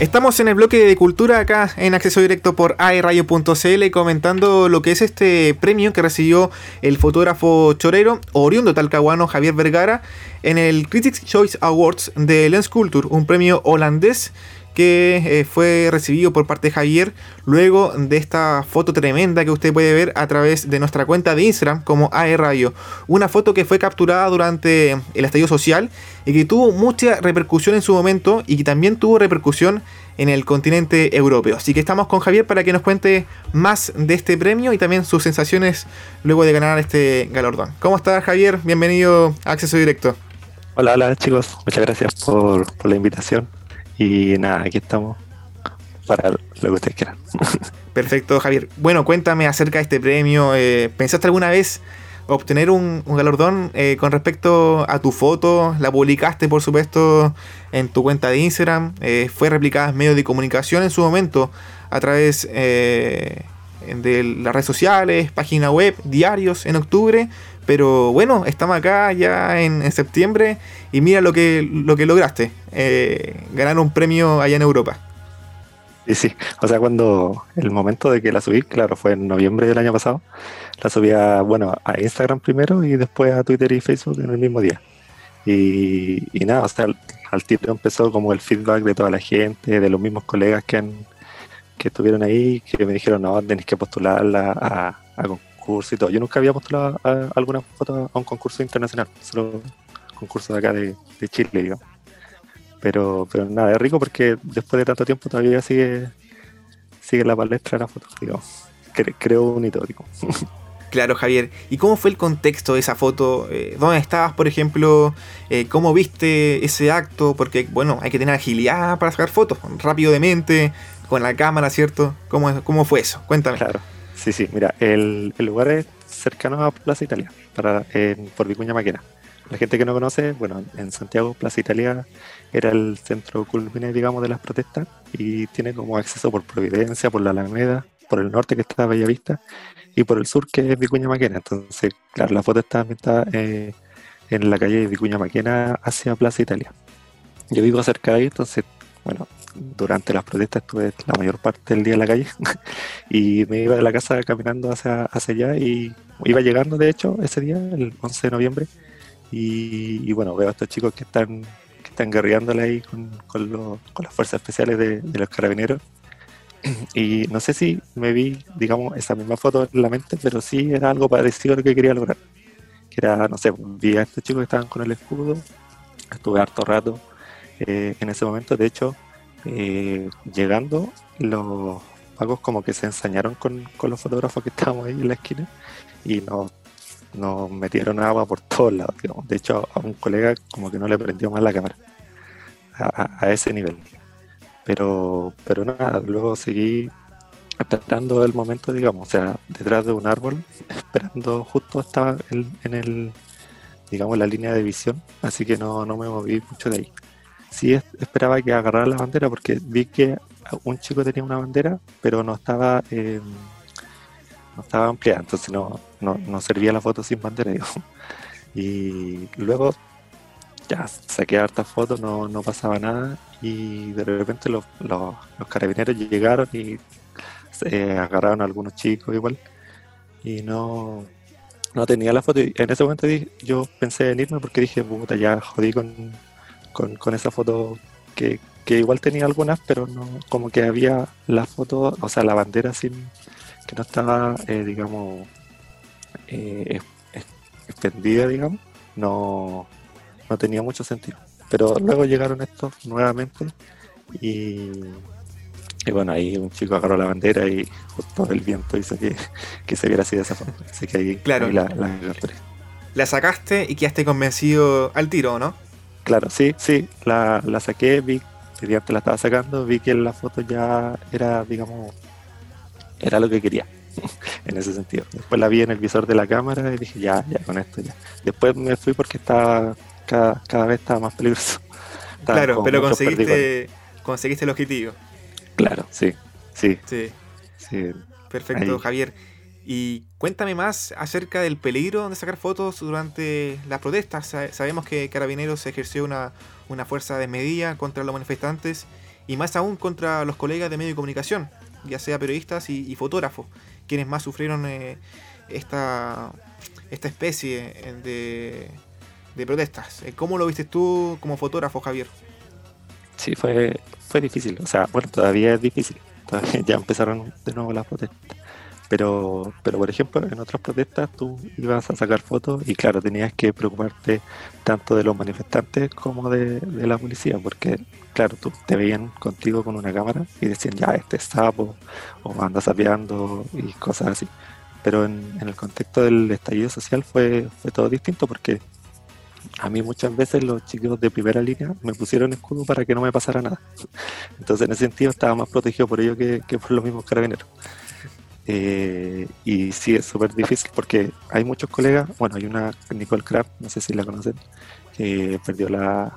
Estamos en el bloque de cultura acá en acceso directo por aeradio.cl comentando lo que es este premio que recibió el fotógrafo chorero oriundo talcahuano Javier Vergara en el Critics Choice Awards de Lens Culture, un premio holandés que eh, fue recibido por parte de Javier luego de esta foto tremenda que usted puede ver a través de nuestra cuenta de Instagram como AE Radio. Una foto que fue capturada durante el estallido social y que tuvo mucha repercusión en su momento y que también tuvo repercusión en el continente europeo. Así que estamos con Javier para que nos cuente más de este premio y también sus sensaciones luego de ganar este galardón. ¿Cómo estás Javier? Bienvenido a Acceso Directo. Hola, hola chicos, muchas gracias por, por la invitación. Y nada, aquí estamos para lo que ustedes quieran. Perfecto, Javier. Bueno, cuéntame acerca de este premio. Eh, ¿Pensaste alguna vez obtener un, galardón eh, con respecto a tu foto? La publicaste, por supuesto, en tu cuenta de Instagram. Eh, fue replicada en medios de comunicación en su momento a través de las redes sociales, página web, diarios en octubre. Pero bueno, estamos acá ya en, septiembre y mira lo que, lo que lograste, eh, ganar un premio allá en Europa. Sí, sí, o sea, cuando el momento de que la subí, claro, fue en noviembre del año pasado, la subí a, bueno, a Instagram primero y después a Twitter y Facebook en el mismo día. Y, nada, o sea, al, tiro empezó como el feedback de toda la gente, de los mismos colegas que, que estuvieron ahí, que me dijeron, no, tenéis que postularla a, a, y todo. Yo nunca había postulado a, alguna foto a un concurso internacional, solo concurso de acá de, Chile, digamos. Pero, pero nada, es rico porque después de tanto tiempo todavía sigue, sigue la palestra de la foto, digamos. creo un hito, Claro, Javier. ¿Y cómo fue el contexto de esa foto? Eh, ¿Dónde estabas, por ejemplo? Eh, ¿Cómo viste ese acto? Porque, bueno, hay que tener agilidad para sacar fotos, rápido de mente, con la cámara, ¿cierto? ¿Cómo, cómo fue eso? Cuéntame. Claro. Sí, sí, mira, el, lugar es cercano a Plaza Italia, para, por Vicuña Maquena. La gente que no conoce, bueno, en Santiago Plaza Italia era el centro culmine, digamos, de las protestas y tiene como acceso por Providencia, por la Alameda, por el norte que está Bellavista y por el sur que es Vicuña Maquena. Entonces, claro, la foto está ambientada eh, en la calle Vicuña Maquena hacia Plaza Italia. Yo vivo cerca de ahí, entonces, bueno, durante las protestas estuve la mayor parte del día en la calle y me iba de la casa caminando hacia, hacia allá y iba llegando de hecho ese día, el 11 de noviembre y, bueno, veo a estos chicos que están que están guerreándole ahí con, con, las fuerzas especiales de, los carabineros y no sé si me vi, digamos, esa misma foto en la mente, pero sí era algo parecido a lo que quería lograr. Que era, no sé, vi a estos chicos que estaban con el escudo, estuve harto rato eh, en ese momento, de hecho, eh, llegando, los pagos como que se ensañaron con, los fotógrafos que estábamos ahí en la esquina y nos, metieron agua por todos lados. De hecho, a un colega como que no le prendió más la cámara a, ese nivel. Pero, pero nada, luego seguí esperando el momento, digamos, o sea, detrás de un árbol, esperando justo estaba en, el, digamos, la línea de visión, así que no, no me moví mucho de ahí sí esperaba que agarrara la bandera porque vi que un chico tenía una bandera, pero no estaba em, no estaba ampliada, entonces no, no, servía la foto sin bandera. Y luego ya saqué hartas fotos, no, no pasaba nada y de repente los, los, carabineros llegaron y se agarraron a algunos chicos igual y no, no tenía la foto y en ese momento yo pensé en irme porque dije, puta, ya jodí con, con, con esa foto que, igual tenía algunas, pero no como que había la foto, o sea, la bandera sin que no estaba, eh, digamos, eh, extendida, digamos, no, no tenía mucho sentido. Pero luego llegaron estos nuevamente y, y bueno, ahí un chico agarró la bandera y justo el viento hizo que, que se viera así de esa forma. Así que ahí, claro. la, la, la sacaste y quedaste convencido al tiro, ¿no? Claro, sí, sí, la, la saqué, vi que la estaba sacando, vi que la foto ya era, digamos, era lo que quería, en ese sentido. Después la vi en el visor de la cámara y dije, ya, ya, con esto ya. Después me fui porque estaba, cada, cada vez estaba más peligroso. claro, pero conseguiste, conseguiste el objetivo. Claro, sí, sí. Sí. sí. Perfecto, Javier. Y cuéntame más acerca del peligro de sacar fotos durante las protestas. Sabemos que Carabineros ejerció una, fuerza de medida contra los manifestantes y más aún contra los colegas de medio de comunicación, ya sea periodistas y, fotógrafos, quienes más sufrieron eh, esta, esta especie de, de protestas. Eh, ¿Cómo lo viste tú como fotógrafo, Javier? Sí, fue, fue difícil. O sea, bueno, todavía es difícil. ya empezaron de nuevo las protestas. Pero, pero por ejemplo, en otras protestas tú ibas a sacar fotos y claro, tenías que preocuparte tanto de los manifestantes como de, la policía, porque claro, tú te veían contigo con una cámara y decían, ya, este es sapo, o anda sapeando y cosas así. Pero en, en el contexto del estallido social fue, fue todo distinto porque a mí muchas veces los chicos de primera línea me pusieron escudo para que no me pasara nada. Entonces en ese sentido estaba más protegido por ellos que, que por los mismos carabineros. Eh, y sí, es súper difícil porque hay muchos colegas, bueno, hay una Nicole Kraft, no sé si la conocen, que perdió la,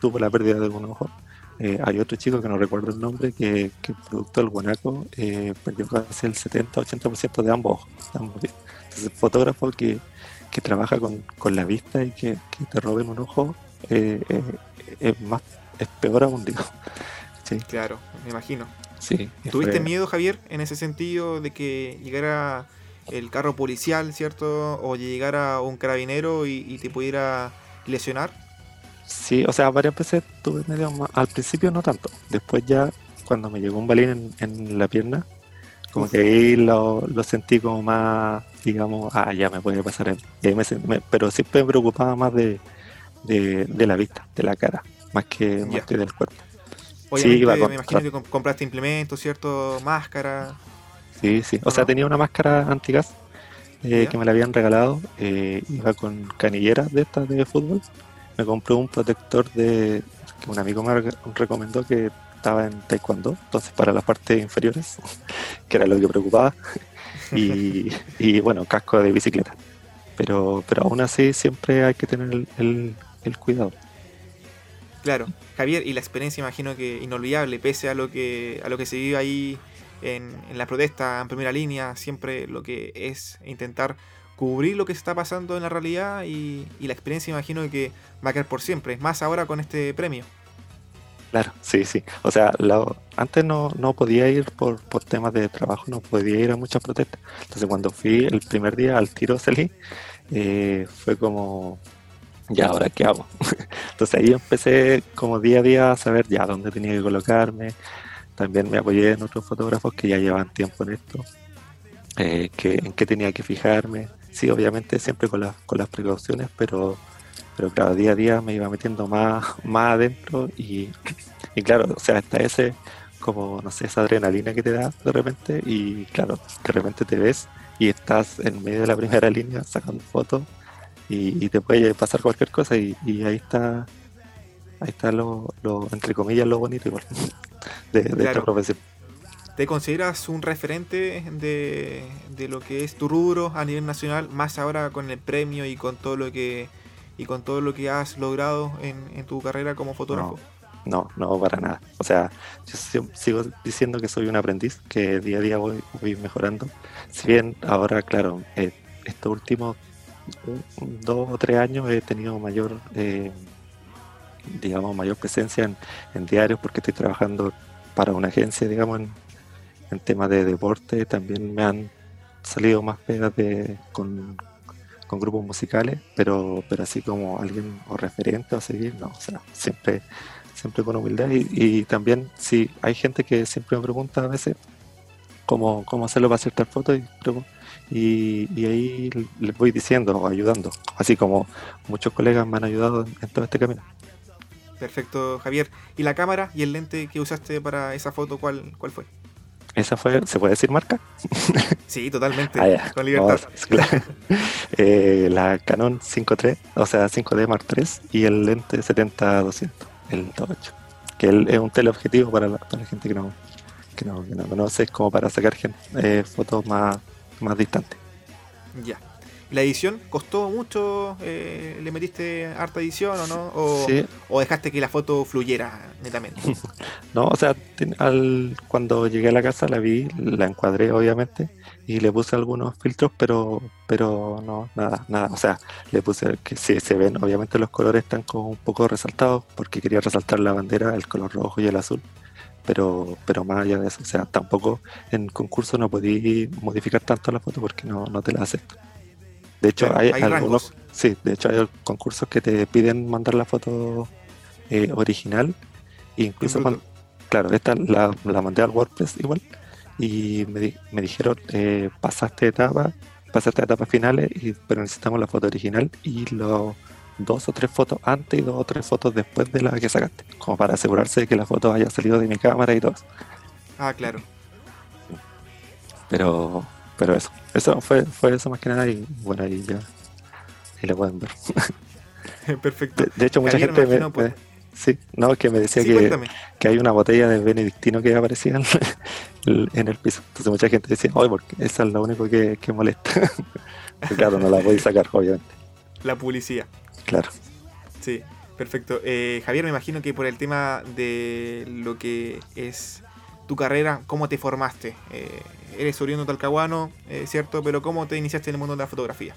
tuvo la pérdida de un ojo. Eh, hay otro chico que no recuerdo el nombre, que, que producto del guanaco eh, perdió casi el 70-80% de ambos ojos. Entonces, fotógrafo que, que trabaja con, con, la vista y que, que te roben un ojo es más es peor aún, digo. Sí. Claro, me imagino. Sí. ¿Tuviste miedo, Javier, en ese sentido de que llegara el carro policial, ¿cierto? O llegara un carabinero y, te pudiera lesionar? Sí, o sea, varias veces tuve medio más. Al principio no tanto. Después ya, cuando me llegó un balín en, la pierna, como que ahí lo, sentí como más, digamos, ah, ya me puede pasar él. pero siempre me preocupaba más de, la vista, de la cara, más que, más que del cuerpo. Obviamente, me imagino que compraste implementos, ¿cierto? Máscara. Sí, sí. O sea, tenía una máscara antigas eh, que me la habían regalado. Eh, iba con canilleras de estas de fútbol. Me compré un protector de que un amigo me recomendó que estaba en taekwondo, entonces para las partes inferiores, que era lo que preocupaba. Y, y bueno, casco de bicicleta. Pero, pero aún así siempre hay que tener el cuidado. Claro, Javier, y la experiencia imagino que inolvidable, pese a lo que, a lo que se vive ahí en, la protesta en primera línea, siempre lo que es intentar cubrir lo que está pasando en la realidad y, la experiencia imagino que va a quedar por siempre, más ahora con este premio. Claro, sí, sí. O sea, antes no, no podía ir por, por temas de trabajo, no podía ir a muchas protestas. Entonces cuando fui el primer día al tiro salí, eh, fue como ya ahora qué hago. Entonces ahí empecé como día a día a saber ya dónde tenía que colocarme. También me apoyé en otros fotógrafos que ya llevan tiempo en esto, eh, en qué tenía que fijarme. Sí, obviamente siempre con, las con las precauciones, pero, pero claro, día a día me iba metiendo más, más adentro y, y claro, o sea, hasta ese como, no sé, esa adrenalina que te da de repente y claro, de repente te ves y estás en medio de la primera línea sacando fotos y, te puede pasar cualquier cosa y, ahí está ahí está lo, entre comillas lo bonito igual de, esta profesión ¿Te consideras un referente de, de, lo que es tu rubro a nivel nacional, más ahora con el premio y con todo lo que y con todo lo que has logrado en, tu carrera como fotógrafo? No, no, para nada. O sea, yo sigo diciendo que soy un aprendiz, que día a día voy, voy mejorando. Si bien ahora, claro, eh, estos últimos dos o tres años he tenido mayor, eh, digamos, mayor presencia en, diarios porque estoy trabajando para una agencia, digamos, en, temas de deporte. También me han salido más pegas de, con, grupos musicales, pero, pero así como alguien o referente o seguir, no, o sea, siempre, siempre con humildad. Y, también, si hay gente que siempre me pregunta a veces cómo, cómo hacerlo para hacer tal foto y y, ahí les voy diciendo, ayudando, así como muchos colegas me han ayudado en, todo este camino. Perfecto, Javier. ¿Y la cámara y el lente que usaste para esa foto, cuál, cuál fue? ¿Esa fue, se puede decir marca? Sí, totalmente, ah, con libertad. Eh, la Canon 5.3, o sea, 5D Mark III y el lente 70-200, el 2.8, que es un teleobjetivo para la, para la gente que no, que no, que no conoce, es como para sacar eh, fotos más más distante. Ya. ¿La edición costó mucho? Eh, ¿Le metiste harta edición o no? O, dejaste que la foto fluyera netamente? no, o sea, al, cuando llegué a la casa la vi, la encuadré obviamente y le puse algunos filtros, pero pero no, nada, nada. O sea, le puse que sí se ven, obviamente los colores están como un poco resaltados porque quería resaltar la bandera, el color rojo y el azul. Pero, pero más allá de eso, o sea, tampoco en concurso no podí modificar tanto la foto porque no, no te la acepto. De hecho, hay, algunos, sí, de hecho hay concursos que te piden mandar la foto eh, original, e incluso claro, esta la, la, mandé al WordPress igual, y me, me dijeron, eh, pasaste etapa, pasaste etapas finales, y, pero necesitamos la foto original y los dos o tres fotos antes y dos o tres fotos después de la que sacaste, como para asegurarse de que la foto haya salido de mi cámara y todo eso. Ah, claro. Pero, pero eso, eso fue, fue eso más que nada y bueno, ahí ya, ahí lo pueden ver. Perfecto. De, hecho, mucha gente me, sí, no, que me decía que, que, hay una botella de benedictino que aparecía en el, en el piso. Entonces mucha gente decía, oye, porque esa es lo único que, que molesta. claro, no la voy a sacar, obviamente. La publicidad. Claro. Sí, perfecto. Eh, Javier, me imagino que por el tema de lo que es tu carrera, ¿cómo te formaste? Eh, eres oriundo talcahuano, eh, ¿cierto? Pero ¿cómo te iniciaste en el mundo de la fotografía?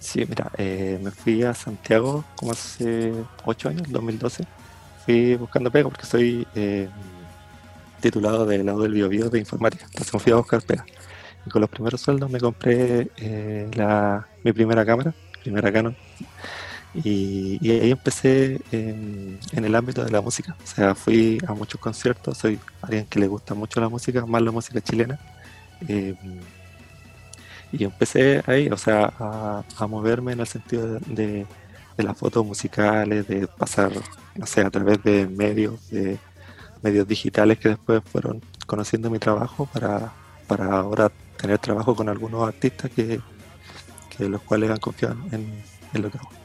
Sí, mira, me fui a Santiago como hace 8 años, 2012. Fui buscando pega porque soy titulado del lado del biobio de informática. Entonces me fui a buscar pega. Y con los primeros sueldos me compré la, mi primera cámara, primera Canon, y, ahí empecé en, el ámbito de la música. O sea, fui a muchos conciertos, soy alguien que le gusta mucho la música, más la música chilena. Eh, y empecé ahí, o sea, a, moverme en el sentido de, las fotos musicales, de pasar, no sé, a través de medios, de medios digitales que después fueron conociendo mi trabajo para, para ahora tener trabajo con algunos artistas que, los cuales han confiado en lo que hago.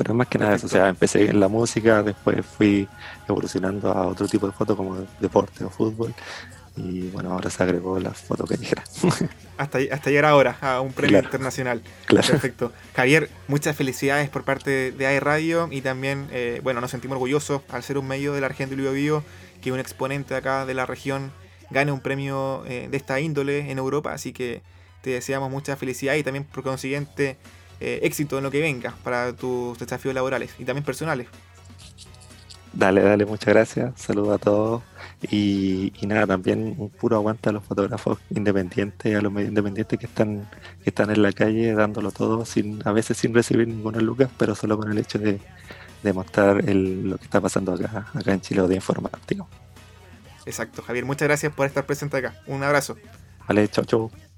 Pero más que nada eso, o sea, empecé en la música, después fui evolucionando a otro tipo de fotos como deporte o fútbol. Y bueno, ahora se agregó la foto callejera. hasta, hasta llegar ahora a un premio internacional. Perfecto. Javier, muchas felicidades por parte de AE Radio y también, eh, bueno, nos sentimos orgullosos al ser un medio de la región de Bio que un exponente acá de la región gane un premio eh, de esta índole en Europa. Así que te deseamos mucha felicidad y también por consiguiente eh, éxito en lo que venga para tus desafíos laborales y también personales. Dale, dale, muchas gracias. Saludos a todos. Y, nada, también un puro aguante a los fotógrafos independientes, a los medios independientes que están, que están en la calle dándolo todo, sin, a veces sin recibir ninguna lucas, pero solo con el hecho de, de mostrar lo que está pasando acá, acá en Chile o de informar, Exacto, Javier, muchas gracias por estar presente acá. Un abrazo. Vale, chau, chau.